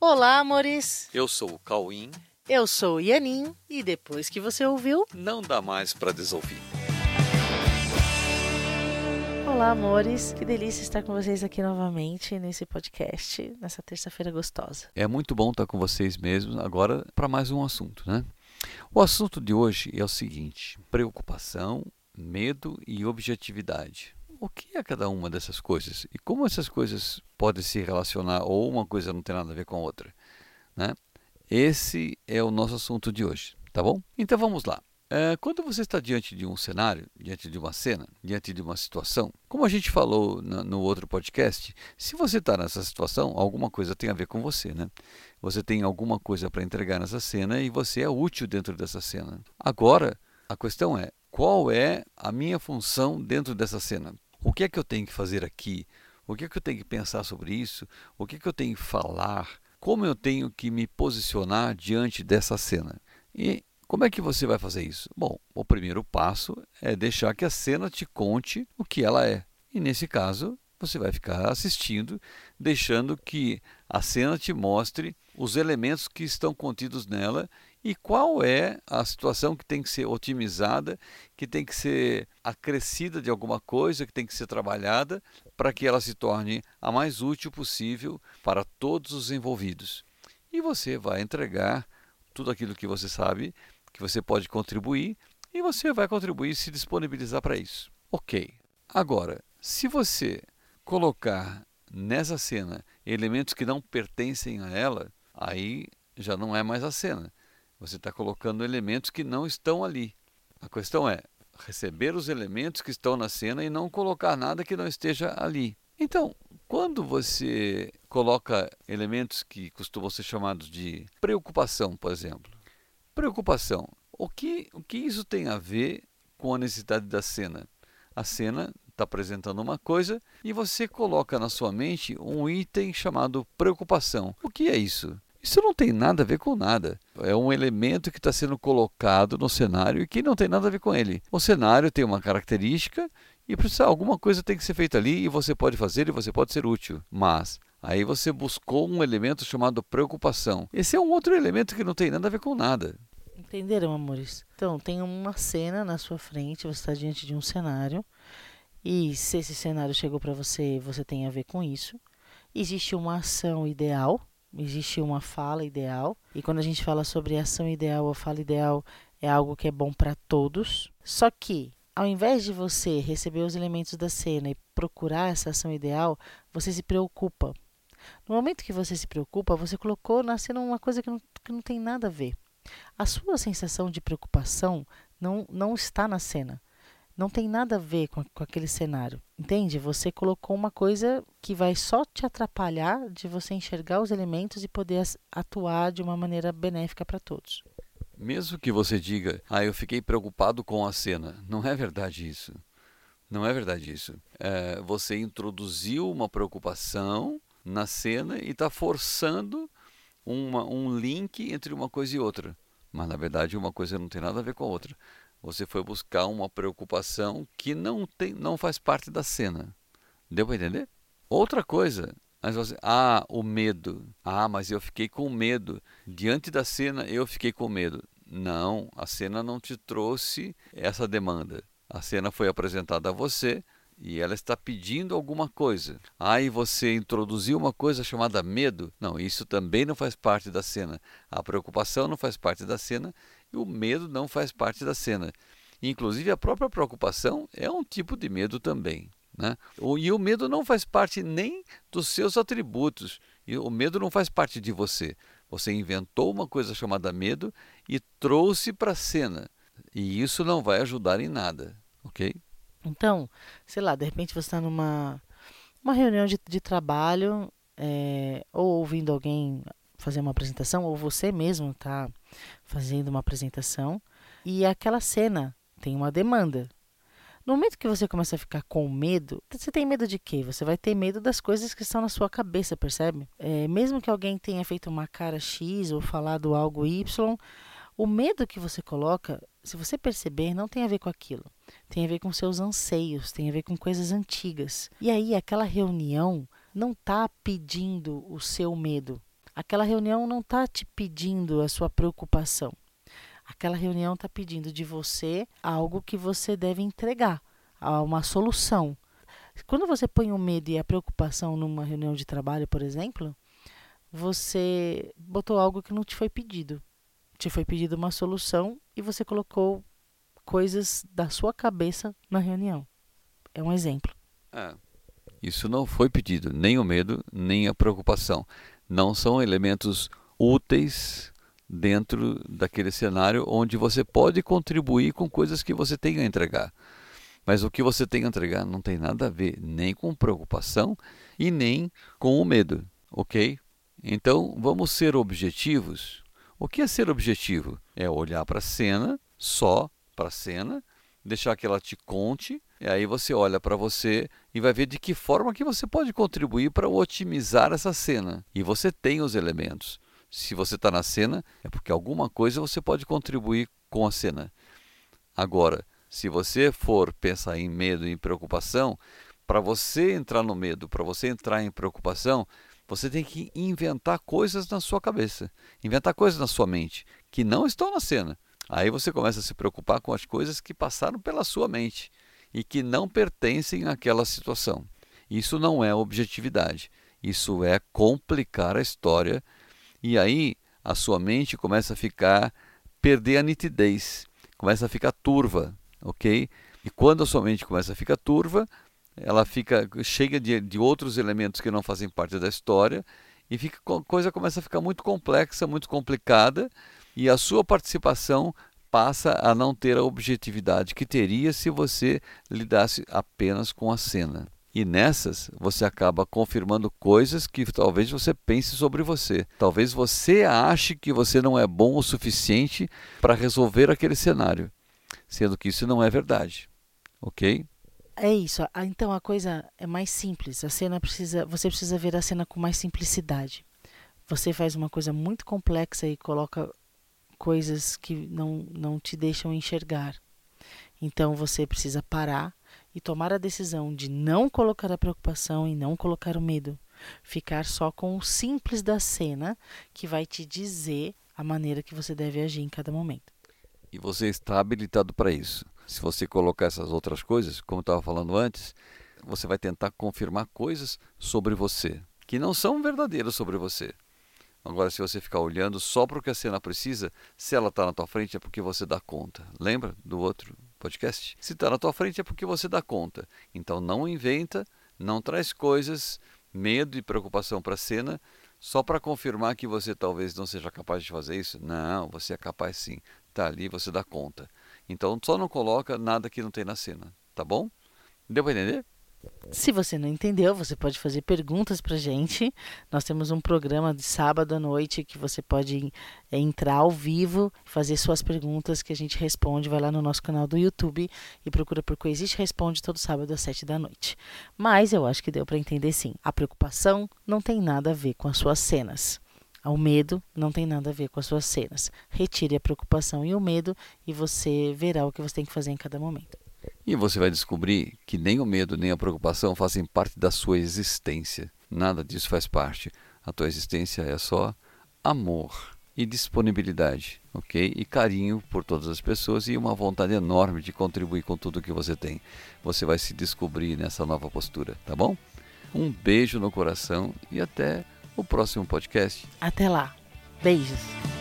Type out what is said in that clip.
Olá, amores! Eu sou o Cauim. Eu sou o Ianin e depois que você ouviu, Não dá mais para desouvir. olá, amores! Que delícia estar com vocês aqui novamente nesse podcast, nessa terça-feira gostosa. É muito bom estar com vocês mesmos agora para mais um assunto, né? O assunto de hoje é o seguinte: preocupação, medo e objetividade. O que é cada uma dessas coisas e como essas coisas podem se relacionar ou uma coisa não tem nada a ver com a outra, né? Esse é o nosso assunto de hoje, tá bom? Então vamos lá. É, quando você está diante de um cenário, diante de uma cena, diante de uma situação, como a gente falou no outro podcast, se você está nessa situação, alguma coisa tem a ver com você, né? Você tem alguma coisa para entregar nessa cena e você é útil dentro dessa cena. Agora, a questão é: qual é a minha função dentro dessa cena? O que é que eu tenho que fazer aqui? O que é que eu tenho que pensar sobre isso? O que é que eu tenho que falar? Como eu tenho que me posicionar diante dessa cena? E como é que você vai fazer isso? Bom, o primeiro passo é deixar que a cena te conte o que ela é. E nesse caso, você vai ficar assistindo, deixando que a cena te mostre os elementos que estão contidos nela e qual é a situação que tem que ser otimizada, que tem que ser acrescida de alguma coisa, que tem que ser trabalhada para que ela se torne a mais útil possível para todos os envolvidos. E você vai entregar tudo aquilo que você sabe, que você pode contribuir, e você vai contribuir e se disponibilizar para isso. Ok. Agora, se você colocar nessa cena elementos que não pertencem a ela, aí já não é mais a cena. Você está colocando elementos que não estão ali. A questão é receber os elementos que estão na cena e não colocar nada que não esteja ali. Então, quando você coloca elementos que costumam ser chamados de preocupação, por exemplo, preocupação, o que, o que isso tem a ver com a necessidade da cena? A cena está apresentando uma coisa e você coloca na sua mente um item chamado preocupação. O que é isso? Isso não tem nada a ver com nada. É um elemento que está sendo colocado no cenário e que não tem nada a ver com ele. O cenário tem uma característica e precisa alguma coisa tem que ser feita ali e você pode fazer e você pode ser útil. Mas aí você buscou um elemento chamado preocupação. Esse é um outro elemento que não tem nada a ver com nada. Entenderam, amores? Então, tem uma cena na sua frente, você está diante de um cenário, e se esse cenário chegou para você, você tem a ver com isso. Existe uma ação ideal, existe uma fala ideal, e quando a gente fala sobre ação ideal ou fala ideal, é algo que é bom para todos. Só que, ao invés de você receber os elementos da cena e procurar essa ação ideal, você se preocupa. No momento que você se preocupa, você colocou na cena uma coisa que não, que não tem nada a ver. A sua sensação de preocupação não, não está na cena. Não tem nada a ver com, com aquele cenário. Entende? Você colocou uma coisa que vai só te atrapalhar de você enxergar os elementos e poder atuar de uma maneira benéfica para todos. Mesmo que você diga, ah, eu fiquei preocupado com a cena, não é verdade isso. Não é verdade isso. É, você introduziu uma preocupação na cena e está forçando uma, um link entre uma coisa e outra. Mas na verdade uma coisa não tem nada a ver com a outra. Você foi buscar uma preocupação que não, tem, não faz parte da cena. Deu para entender? Outra coisa, mas você, ah, o medo. Ah, mas eu fiquei com medo. Diante da cena, eu fiquei com medo. Não, a cena não te trouxe essa demanda. A cena foi apresentada a você e ela está pedindo alguma coisa. Aí você introduziu uma coisa chamada medo. Não, isso também não faz parte da cena. A preocupação não faz parte da cena e o medo não faz parte da cena. Inclusive, a própria preocupação é um tipo de medo também. Né? E o medo não faz parte nem dos seus atributos. E o medo não faz parte de você. Você inventou uma coisa chamada medo e trouxe para a cena. E isso não vai ajudar em nada, ok? Então, sei lá, de repente você está numa uma reunião de, de trabalho, é, ou ouvindo alguém fazer uma apresentação, ou você mesmo está fazendo uma apresentação, e aquela cena tem uma demanda. No momento que você começa a ficar com medo, você tem medo de quê? Você vai ter medo das coisas que estão na sua cabeça, percebe? É, mesmo que alguém tenha feito uma cara X ou falado algo Y, o medo que você coloca, se você perceber, não tem a ver com aquilo. Tem a ver com seus anseios, tem a ver com coisas antigas. E aí, aquela reunião não está pedindo o seu medo. Aquela reunião não está te pedindo a sua preocupação. Aquela reunião está pedindo de você algo que você deve entregar, uma solução. Quando você põe o medo e a preocupação numa reunião de trabalho, por exemplo, você botou algo que não te foi pedido. Te foi pedido uma solução e você colocou coisas da sua cabeça na reunião. É um exemplo. É. Isso não foi pedido, nem o medo, nem a preocupação. Não são elementos úteis dentro daquele cenário onde você pode contribuir com coisas que você tem a entregar. Mas o que você tem a entregar não tem nada a ver nem com preocupação e nem com o medo, ok? Então vamos ser objetivos. O que é ser objetivo? É olhar para a cena, só para a cena, deixar que ela te conte, e aí você olha para você e vai ver de que forma que você pode contribuir para otimizar essa cena. E você tem os elementos. Se você está na cena, é porque alguma coisa você pode contribuir com a cena. Agora, se você for pensar em medo e em preocupação, para você entrar no medo, para você entrar em preocupação, você tem que inventar coisas na sua cabeça, inventar coisas na sua mente que não estão na cena. Aí você começa a se preocupar com as coisas que passaram pela sua mente e que não pertencem àquela situação. Isso não é objetividade. Isso é complicar a história e aí a sua mente começa a ficar perder a nitidez, começa a ficar turva, ok? E quando a sua mente começa a ficar turva, ela fica cheia de, de outros elementos que não fazem parte da história e fica, a coisa começa a ficar muito complexa, muito complicada e a sua participação passa a não ter a objetividade que teria se você lidasse apenas com a cena. E nessas você acaba confirmando coisas que talvez você pense sobre você. Talvez você ache que você não é bom o suficiente para resolver aquele cenário, sendo que isso não é verdade. OK? É isso. Então a coisa é mais simples. A cena precisa, você precisa ver a cena com mais simplicidade. Você faz uma coisa muito complexa e coloca coisas que não, não te deixam enxergar. Então você precisa parar e tomar a decisão de não colocar a preocupação e não colocar o medo. Ficar só com o simples da cena que vai te dizer a maneira que você deve agir em cada momento. E você está habilitado para isso. Se você colocar essas outras coisas, como eu estava falando antes, você vai tentar confirmar coisas sobre você que não são verdadeiras sobre você. Agora, se você ficar olhando só para o que a cena precisa, se ela está na tua frente é porque você dá conta. Lembra do outro podcast? Se está na tua frente é porque você dá conta. Então não inventa, não traz coisas, medo e preocupação para a cena só para confirmar que você talvez não seja capaz de fazer isso. Não, você é capaz sim. Está ali, você dá conta. Então só não coloca nada que não tem na cena, tá bom? Deu para entender? Se você não entendeu, você pode fazer perguntas para gente. Nós temos um programa de sábado à noite que você pode é, entrar ao vivo, fazer suas perguntas que a gente responde. Vai lá no nosso canal do YouTube e procura por Coexiste Responde todo sábado às sete da noite. Mas eu acho que deu para entender sim. A preocupação não tem nada a ver com as suas cenas. O medo não tem nada a ver com as suas cenas. Retire a preocupação e o medo e você verá o que você tem que fazer em cada momento. E você vai descobrir que nem o medo nem a preocupação fazem parte da sua existência. Nada disso faz parte. A tua existência é só amor e disponibilidade, ok? E carinho por todas as pessoas e uma vontade enorme de contribuir com tudo que você tem. Você vai se descobrir nessa nova postura, tá bom? Um beijo no coração e até o próximo podcast. Até lá. Beijos.